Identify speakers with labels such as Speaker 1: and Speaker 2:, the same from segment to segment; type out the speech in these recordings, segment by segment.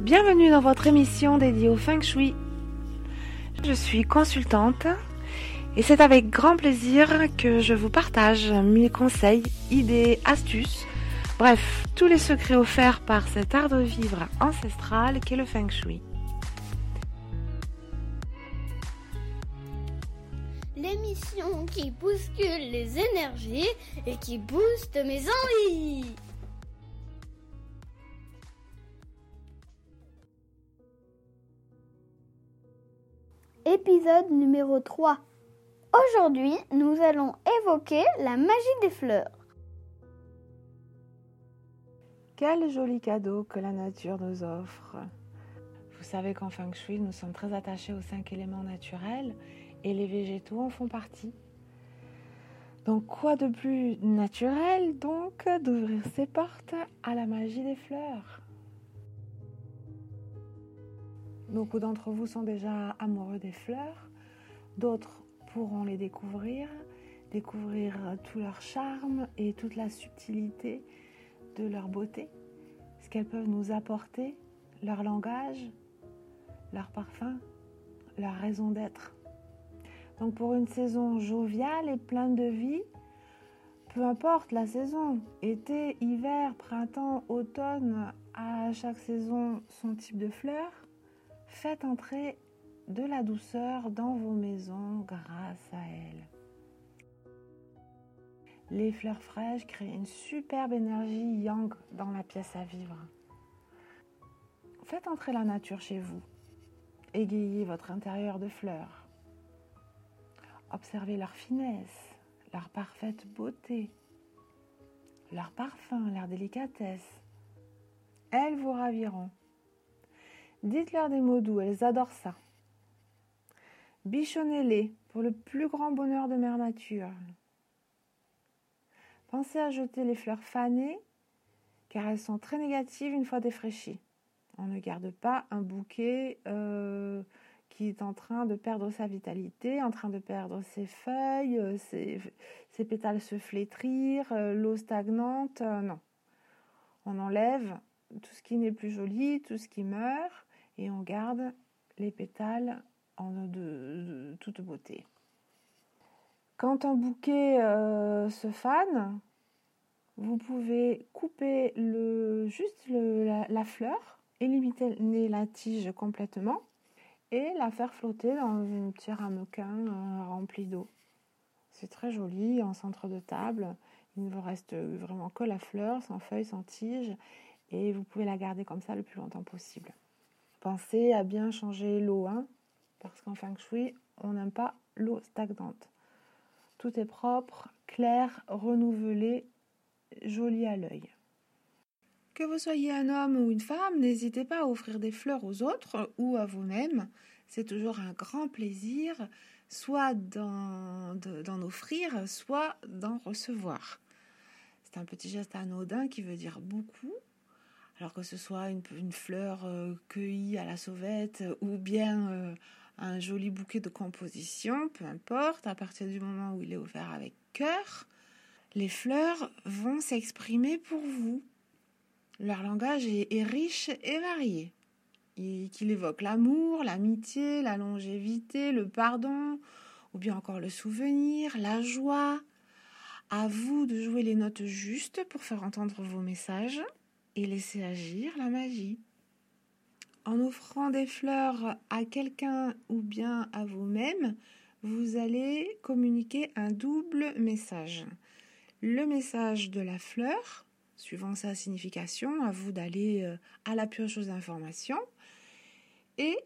Speaker 1: Bienvenue dans votre émission dédiée au Feng Shui. Je suis consultante et c'est avec grand plaisir que je vous partage mes conseils, idées, astuces, bref, tous les secrets offerts par cet art de vivre ancestral qu'est le Feng Shui.
Speaker 2: L'émission qui bouscule les énergies et qui booste mes envies. Épisode numéro 3. Aujourd'hui, nous allons évoquer la magie des fleurs.
Speaker 1: Quel joli cadeau que la nature nous offre. Vous savez qu'en Feng Shui, nous sommes très attachés aux cinq éléments naturels et les végétaux en font partie. Donc quoi de plus naturel donc d'ouvrir ses portes à la magie des fleurs? Beaucoup d'entre vous sont déjà amoureux des fleurs, d'autres pourront les découvrir, découvrir tout leur charme et toute la subtilité de leur beauté, ce qu'elles peuvent nous apporter, leur langage, leur parfum, leur raison d'être. Donc pour une saison joviale et pleine de vie, peu importe la saison, été, hiver, printemps, automne, à chaque saison son type de fleurs, Faites entrer de la douceur dans vos maisons grâce à elles. Les fleurs fraîches créent une superbe énergie yang dans la pièce à vivre. Faites entrer la nature chez vous. Égayez votre intérieur de fleurs. Observez leur finesse, leur parfaite beauté, leur parfum, leur délicatesse. Elles vous raviront. Dites-leur des mots doux, elles adorent ça. Bichonnez-les pour le plus grand bonheur de Mère Nature. Pensez à jeter les fleurs fanées car elles sont très négatives une fois défraîchies. On ne garde pas un bouquet euh, qui est en train de perdre sa vitalité, en train de perdre ses feuilles, euh, ses, pétales se flétrir, euh, l'eau stagnante. non. On enlève tout ce qui n'est plus joli, tout ce qui meurt, et on garde les pétales en de, toute beauté. Quand un bouquet euh, se fane, vous pouvez couper juste la, fleur, éliminer la tige complètement et la faire flotter dans une petite ramequin euh, remplie d'eau. C'est très joli en centre de table. Il ne vous reste vraiment que la fleur, sans feuilles, sans tige, et vous pouvez la garder comme ça le plus longtemps possible. Pensez à bien changer l'eau, hein, parce qu'en feng shui, on n'aime pas l'eau stagnante. Tout est propre, clair, renouvelé, joli à l'œil. Que vous soyez un homme ou une femme, n'hésitez pas à offrir des fleurs aux autres ou à vous-même. C'est toujours un grand plaisir, soit d'en offrir, soit d'en recevoir. C'est un petit geste anodin qui veut dire beaucoup alors que ce soit une, fleur euh, cueillie à la sauvette ou bien euh, un joli bouquet de composition, peu importe, à partir du moment où il est offert avec cœur, les fleurs vont s'exprimer pour vous. Leur langage est, riche et varié. Qu'il évoque l'amour, l'amitié, la longévité, le pardon, ou bien encore le souvenir, la joie. À vous de jouer les notes justes pour faire entendre vos messages et laisser agir la magie. En offrant des fleurs à quelqu'un ou bien à vous-même, vous allez communiquer un double message. Le message de la fleur, suivant sa signification, à vous d'aller euh, à la pioche aux informations. Et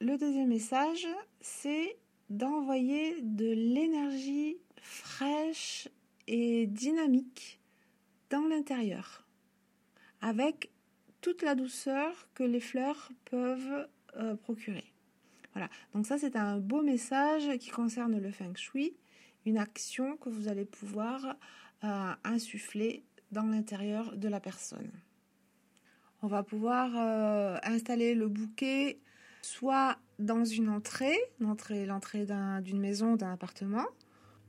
Speaker 1: le deuxième message, c'est d'envoyer de l'énergie fraîche et dynamique dans l'intérieur avec toute la douceur que les fleurs peuvent euh, procurer. Voilà, donc ça c'est un beau message qui concerne le feng shui, une action que vous allez pouvoir euh, insuffler dans l'intérieur de la personne. On va pouvoir euh, installer le bouquet soit dans une entrée, l'entrée, d'une maison, d'un appartement,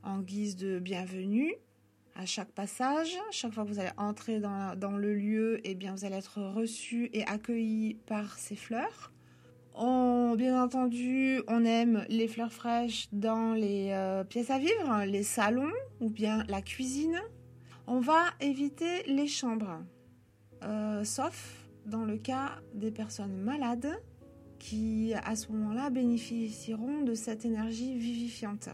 Speaker 1: en guise de bienvenue à chaque passage. Chaque fois que vous allez entrer dans, dans le lieu, eh bien, vous allez être reçu et accueilli par ces fleurs. On, bien entendu, on aime les fleurs fraîches dans les euh, pièces à vivre, les salons ou bien la cuisine. On va éviter les chambres, euh, sauf dans le cas des personnes malades qui, à ce moment-là, bénéficieront de cette énergie vivifiante.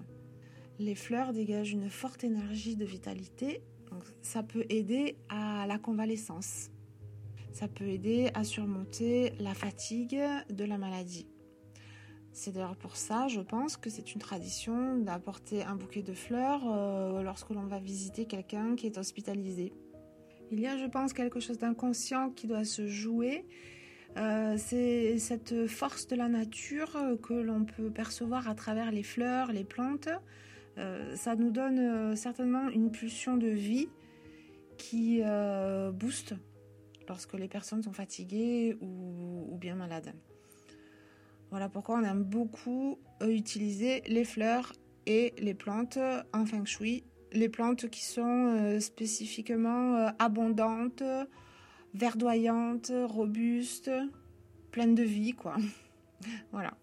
Speaker 1: Les fleurs dégagent une forte énergie de vitalité, donc ça peut aider à la convalescence. Ça peut aider à surmonter la fatigue de la maladie. C'est d'ailleurs pour ça, je pense, que c'est une tradition d'apporter un bouquet de fleurs euh, lorsque l'on va visiter quelqu'un qui est hospitalisé. Il y a, je pense, quelque chose d'inconscient qui doit se jouer. Euh, c'est cette force de la nature que l'on peut percevoir à travers les fleurs, les plantes. Euh, ça nous donne certainement une pulsion de vie qui booste lorsque les personnes sont fatiguées ou, bien malades. Voilà pourquoi on aime beaucoup euh, utiliser les fleurs et les plantes en feng shui. Les plantes qui sont euh, spécifiquement euh, abondantes, verdoyantes, robustes, pleines de vie, quoi. voilà.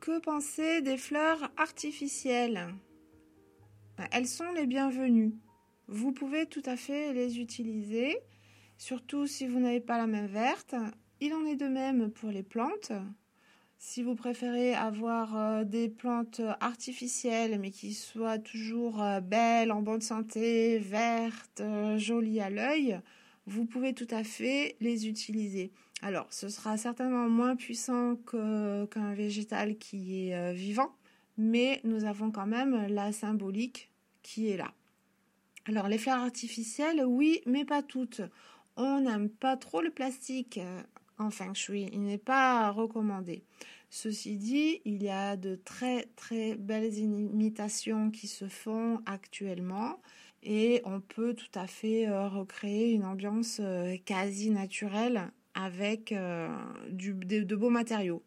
Speaker 1: Que penser des fleurs artificielles? Elles sont les bienvenues. Vous pouvez tout à fait les utiliser, surtout si vous n'avez pas la main verte. Il en est de même pour les plantes. Si vous préférez avoir euh, des plantes artificielles mais qui soient toujours euh, belles, en bonne santé, vertes, euh, jolies à l'œil, vous pouvez tout à fait les utiliser. Alors, ce sera certainement moins puissant qu'un végétal qui est vivant, mais nous avons quand même la symbolique qui est là. Alors les fleurs artificielles, oui, mais pas toutes. On n'aime pas trop le plastique euh, en feng shui, il n'est pas recommandé. Ceci dit, il y a de très très belles imitations qui se font actuellement et on peut tout à fait euh, recréer une ambiance euh, quasi naturelle avec de beaux matériaux.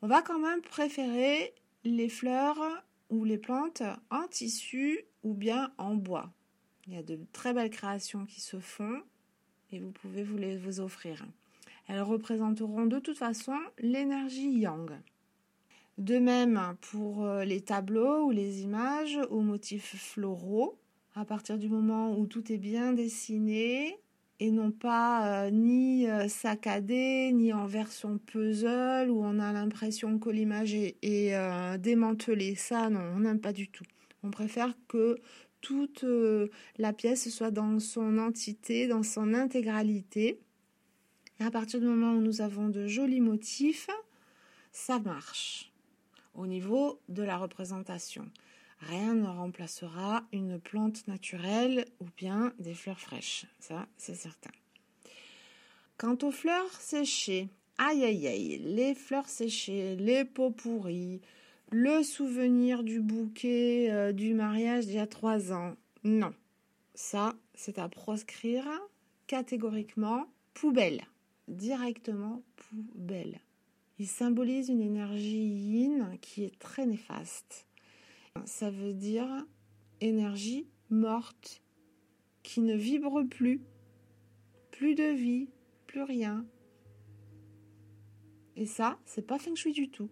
Speaker 1: On va quand même préférer les fleurs ou les plantes en tissu ou bien en bois. Il y a de très belles créations qui se font et vous pouvez vous les vous offrir. Elles représenteront de toute façon l'énergie yang. De même pour euh, les tableaux ou les images aux motifs floraux, à partir du moment où tout est bien dessiné, et non pas euh, ni euh, saccadé, ni en version puzzle où on a l'impression que l'image est, démantelée. Ça, non, on n'aime pas du tout. On préfère que toute la pièce soit dans son entité, dans son intégralité. Et à partir du moment où nous avons de jolis motifs, ça marche au niveau de la représentation. Rien ne remplacera une plante naturelle ou bien des fleurs fraîches. Ça, c'est certain. Quant aux fleurs séchées, aïe aïe aïe, les fleurs séchées, les peaux pourries, le souvenir du bouquet euh, du mariage d'il y a trois ans. Non, ça, c'est à proscrire catégoriquement poubelle, directement poubelle. Il symbolise une énergie yin qui est très néfaste ça veut dire énergie morte qui ne vibre plus, plus de vie, plus rien. Et ça, c'est pas feng shui du tout.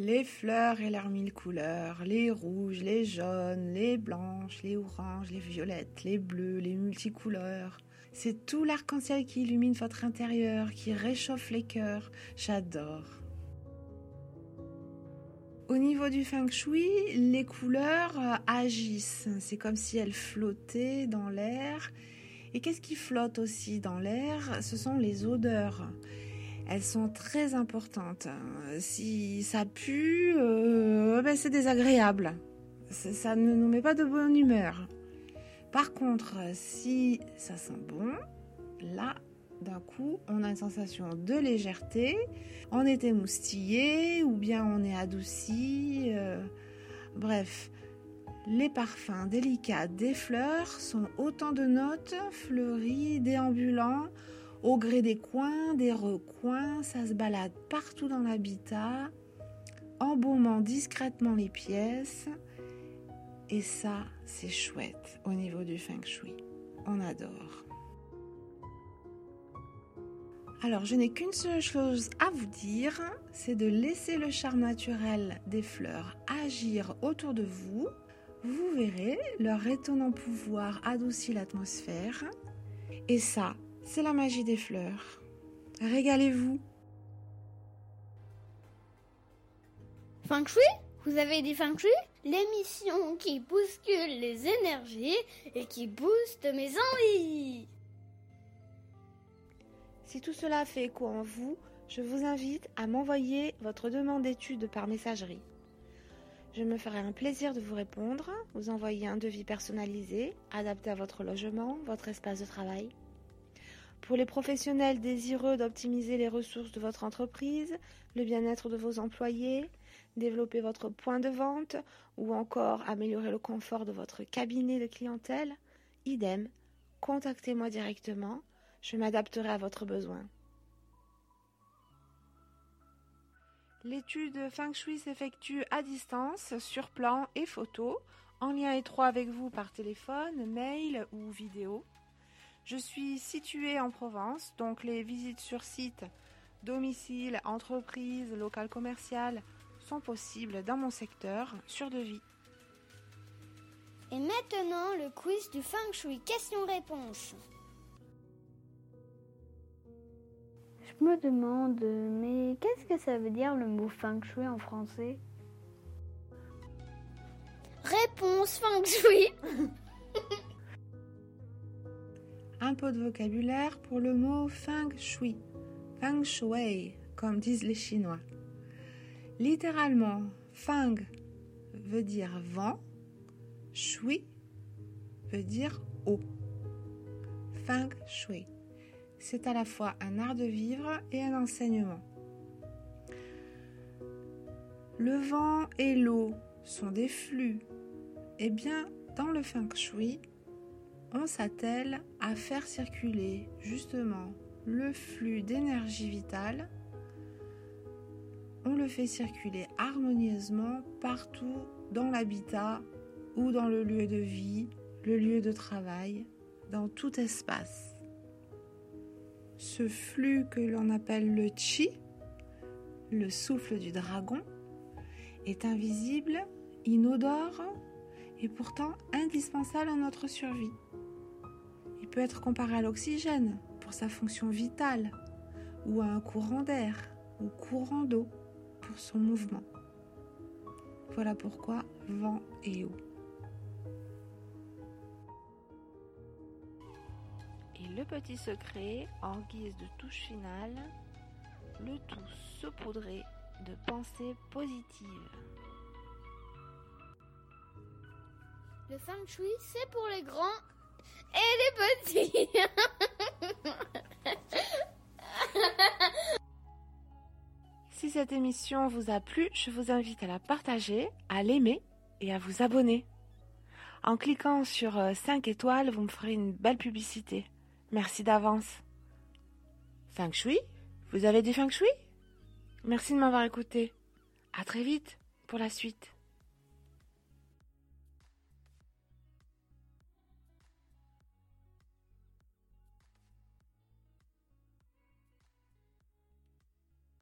Speaker 1: Les fleurs et leurs mille couleurs, les rouges, les jaunes, les blanches, les oranges, les violettes, les bleus, les multicouleurs. C'est tout l'arc-en-ciel qui illumine votre intérieur, qui réchauffe les cœurs. J'adore. Au niveau du feng shui, les couleurs euh, agissent. C'est comme si elles flottaient dans l'air. Et qu'est-ce qui flotte aussi dans l'air? Ce sont les odeurs. Elles sont très importantes. Si ça pue, euh, ben c'est désagréable. Ça ne nous met pas de bonne humeur. Par contre, si ça sent bon, là, d'un coup, on a une sensation de légèreté, on est émoustillé ou bien on est adouci. Euh, bref, les parfums délicats des fleurs sont autant de notes fleuries, déambulants, Au gré des coins, des recoins, ça se balade partout dans l'habitat, embaumant discrètement les pièces. Et ça, c'est chouette au niveau du feng shui. On adore. Alors, je n'ai qu'une seule chose à vous dire, c'est de laisser le charme naturel des fleurs agir autour de vous. Vous verrez, leur étonnant pouvoir adoucit l'atmosphère. Et ça, c'est la magie des fleurs. Régalez-vous.
Speaker 2: Feng Shui Vous avez dit Feng Shui? L'émission qui bouscule les énergies et qui booste mes envies.
Speaker 1: Si tout cela fait écho en vous, je vous invite à m'envoyer votre demande d'étude par messagerie. Je me ferai un plaisir de vous répondre, vous envoyer un devis personnalisé, adapté à votre logement, votre espace de travail. Pour les professionnels désireux d'optimiser les ressources de votre entreprise, le bien-être de vos employés, développer votre point de vente ou encore améliorer le confort de votre cabinet de clientèle, idem, contactez-moi directement, je m'adapterai à votre besoin. L'étude Feng Shui s'effectue à distance, sur plan et photo, en lien étroit avec vous par téléphone, mail ou vidéo. Je suis située en Provence, donc les visites sur site, domicile, entreprise, local commercial sont possibles dans mon secteur sur devis.
Speaker 2: Et maintenant, le quiz du Feng Shui question-réponse.
Speaker 3: Je me demande, mais qu'est-ce que ça veut dire le mot Feng Shui en français?
Speaker 2: Réponse Feng Shui
Speaker 1: Peu de vocabulaire pour le mot Feng Shui. Feng Shui, comme disent les Chinois. Littéralement, Feng veut dire vent, Shui veut dire eau. Feng Shui. C'est à la fois un art de vivre et un enseignement. Le vent et l'eau sont des flux. Eh bien, dans le Feng Shui, on s'attelle à faire circuler justement le flux d'énergie vitale. On le fait circuler harmonieusement partout dans l'habitat ou dans le lieu de vie, le lieu de travail, dans tout espace. Ce flux que l'on appelle le chi, le souffle du dragon, est invisible, inodore et pourtant indispensable à notre survie. Peut être comparé à l'oxygène pour sa fonction vitale, ou à un courant d'air ou courant d'eau pour son mouvement. Voilà pourquoi vent et eau. Et le petit secret, en guise de touche finale, le tout saupoudré de pensées positives.
Speaker 2: Le Feng Shui, c'est pour les grands et les petits.
Speaker 1: Si cette émission vous a plu, je vous invite à la partager, à l'aimer et à vous abonner. En cliquant sur 5 étoiles, vous me ferez une belle publicité. Merci d'avance. Feng Shui Vous avez dit Feng Shui? Merci de m'avoir écouté. À très vite pour la suite.